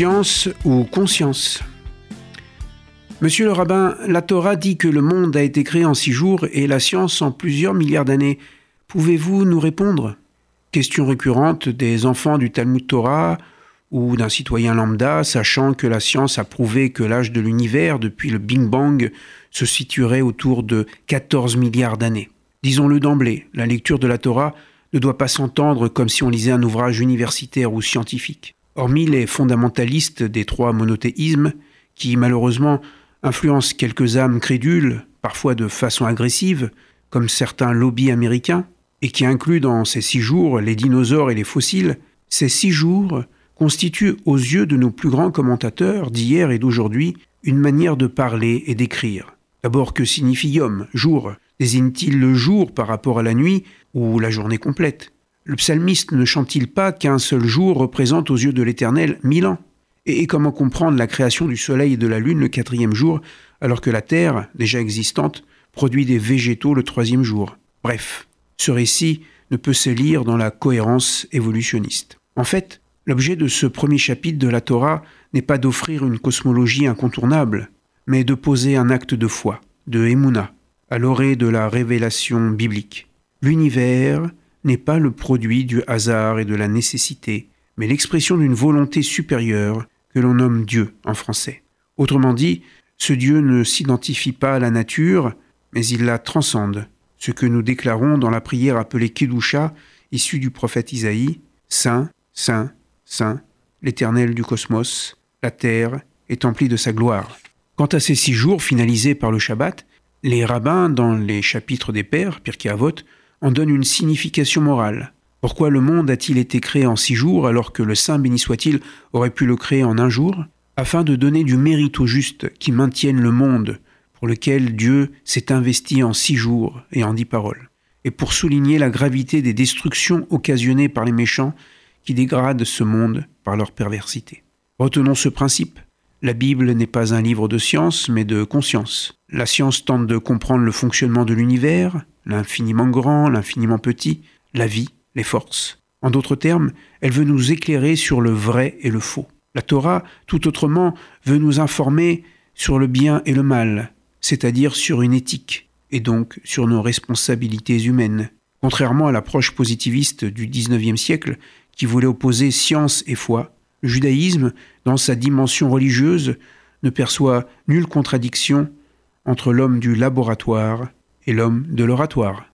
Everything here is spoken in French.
Science ou conscience Monsieur le rabbin, la Torah dit que le monde a été créé en six jours et la science en plusieurs milliards d'années. Pouvez-vous nous répondre? Question récurrente des enfants du Talmud Torah ou d'un citoyen lambda, sachant que la science a prouvé que l'âge de l'univers, depuis le Big Bang, se situerait autour de 14 milliards d'années. Disons-le d'emblée, la lecture de la Torah ne doit pas s'entendre comme si on lisait un ouvrage universitaire ou scientifique. Hormis les fondamentalistes des trois monothéismes, qui malheureusement influencent quelques âmes crédules, parfois de façon agressive, comme certains lobbies américains, et qui incluent dans ces six jours les dinosaures et les fossiles, ces six jours constituent aux yeux de nos plus grands commentateurs d'hier et d'aujourd'hui une manière de parler et d'écrire. D'abord, que signifie yom, jour? Désigne-t-il le jour par rapport à la nuit ou la journée complète? Le psalmiste ne chante-t-il pas qu'un seul jour représente aux yeux de l'Éternel mille ans? Et, comment comprendre la création du soleil et de la lune le quatrième jour, alors que la terre, déjà existante, produit des végétaux le troisième jour? Bref, ce récit ne peut se lire dans la cohérence évolutionniste. En fait, l'objet de ce premier chapitre de la Torah n'est pas d'offrir une cosmologie incontournable, mais de poser un acte de foi, de émouna, à l'orée de la révélation biblique. L'univers n'est pas le produit du hasard et de la nécessité, mais l'expression d'une volonté supérieure que l'on nomme Dieu en français. Autrement dit, ce Dieu ne s'identifie pas à la nature, mais il la transcende, ce que nous déclarons dans la prière appelée Kedusha, issue du prophète Isaïe, Saint, Saint, Saint, l'Éternel du cosmos, la terre est emplie de sa gloire. Quant à ces six jours finalisés par le Shabbat, les rabbins, dans les chapitres des Pères, Pirkei Avot, en donnent une signification morale. Pourquoi le monde a-t-il été créé en six jours alors que le Saint béni soit-il aurait pu le créer en un jour? Afin de donner du mérite aux justes qui maintiennent le monde, pour lequel Dieu s'est investi en six jours et en dix paroles, et pour souligner la gravité des destructions occasionnées par les méchants qui dégradent ce monde par leur perversité. Retenons ce principe. La Bible n'est pas un livre de science, mais de conscience. La science tente de comprendre le fonctionnement de l'univers, l'infiniment grand, l'infiniment petit, la vie, les forces. En d'autres termes, elle veut nous éclairer sur le vrai et le faux. La Torah, tout autrement, veut nous informer sur le bien et le mal, c'est-à-dire sur une éthique, et donc sur nos responsabilités humaines. Contrairement à l'approche positiviste du XIXe siècle, qui voulait opposer science et foi, le judaïsme, dans sa dimension religieuse, ne perçoit nulle contradiction entre l'homme du laboratoire et l'homme de l'oratoire.